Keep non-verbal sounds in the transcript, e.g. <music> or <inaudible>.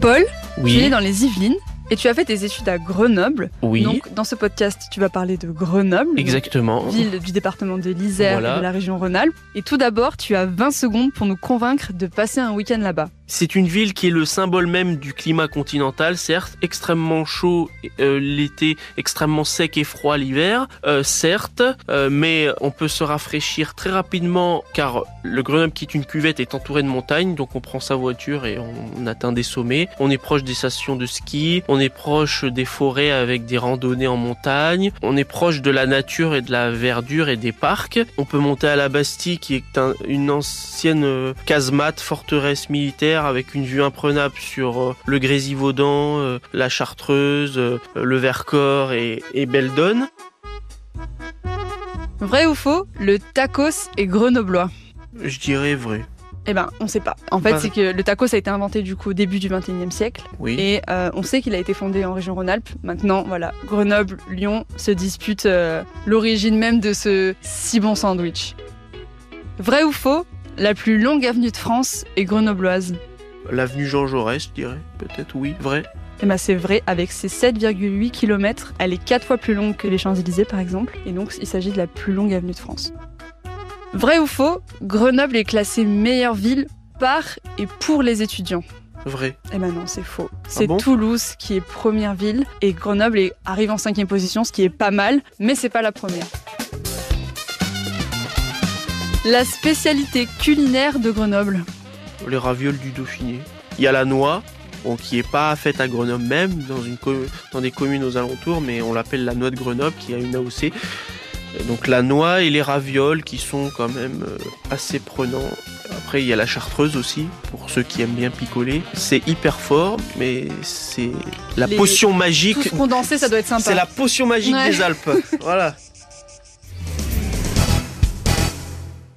Paul, tu es dans les Yvelines et tu as fait tes études à Grenoble. oui, Donc, dans ce podcast, tu vas parler de Grenoble, exactement. ville du département de l'Isère Voilà. et de la région Rhône-Alpes. Et tout d'abord, tu as 20 secondes pour nous convaincre de passer un week-end là-bas. C'est une ville qui est le symbole même du climat continental, certes, extrêmement chaud euh, l'été, extrêmement sec et froid l'hiver, euh, certes, euh, mais on peut se rafraîchir très rapidement car le Grenoble qui est une cuvette est entouré de montagnes, donc on prend sa voiture et on, atteint des sommets. On est proche des stations de ski, on est proche des forêts avec des randonnées en montagne, on est proche de la nature et de la verdure et des parcs. On peut monter à la Bastille qui est un- une ancienne casemate, forteresse militaire avec une vue imprenable sur euh, le Grésivaudan, euh, la Chartreuse, euh, le Vercors et, et Beldon. Vrai ou faux Le tacos est grenoblois? Je dirais vrai. Eh ben, on sait pas. En fait, Ouais. c'est que le tacos a été inventé du coup au début du 21e siècle. Oui. Et euh, on sait qu'il a été fondé en région Rhône-Alpes. Maintenant, voilà, Grenoble, Lyon se disputent euh, l'origine même de ce si bon sandwich. Vrai ou faux La plus longue avenue de France est grenobloise. L'avenue Jean Jaurès, je dirais. Peut-être oui, vrai. Eh ben, c'est vrai, avec ses 7,8 km, elle est 4 fois plus longue que les Champs-Élysées par exemple. Et donc, il s'agit de la plus longue avenue de France. Vrai ou faux Grenoble est classée meilleure ville par et pour les étudiants. Vrai. Eh ben non, c'est faux. C'est bon? Toulouse qui est première ville et Grenoble arrive en cinquième position, ce qui est pas mal, mais c'est pas la première. La spécialité culinaire de Grenoble. Les ravioles du Dauphiné. Il y a la noix, bon, qui est pas faite à Grenoble même, dans, une co- dans des communes aux alentours, mais on l'appelle la noix de Grenoble, qui a une AOC. Donc la noix et les ravioles qui sont quand même euh, assez prenants. Après il y a la chartreuse aussi, pour ceux qui aiment bien picoler. C'est hyper fort, mais c'est la Les- potion magique. Tous condensés, ça doit être sympa. C'est la potion magique Ouais. des Alpes. <laughs> voilà.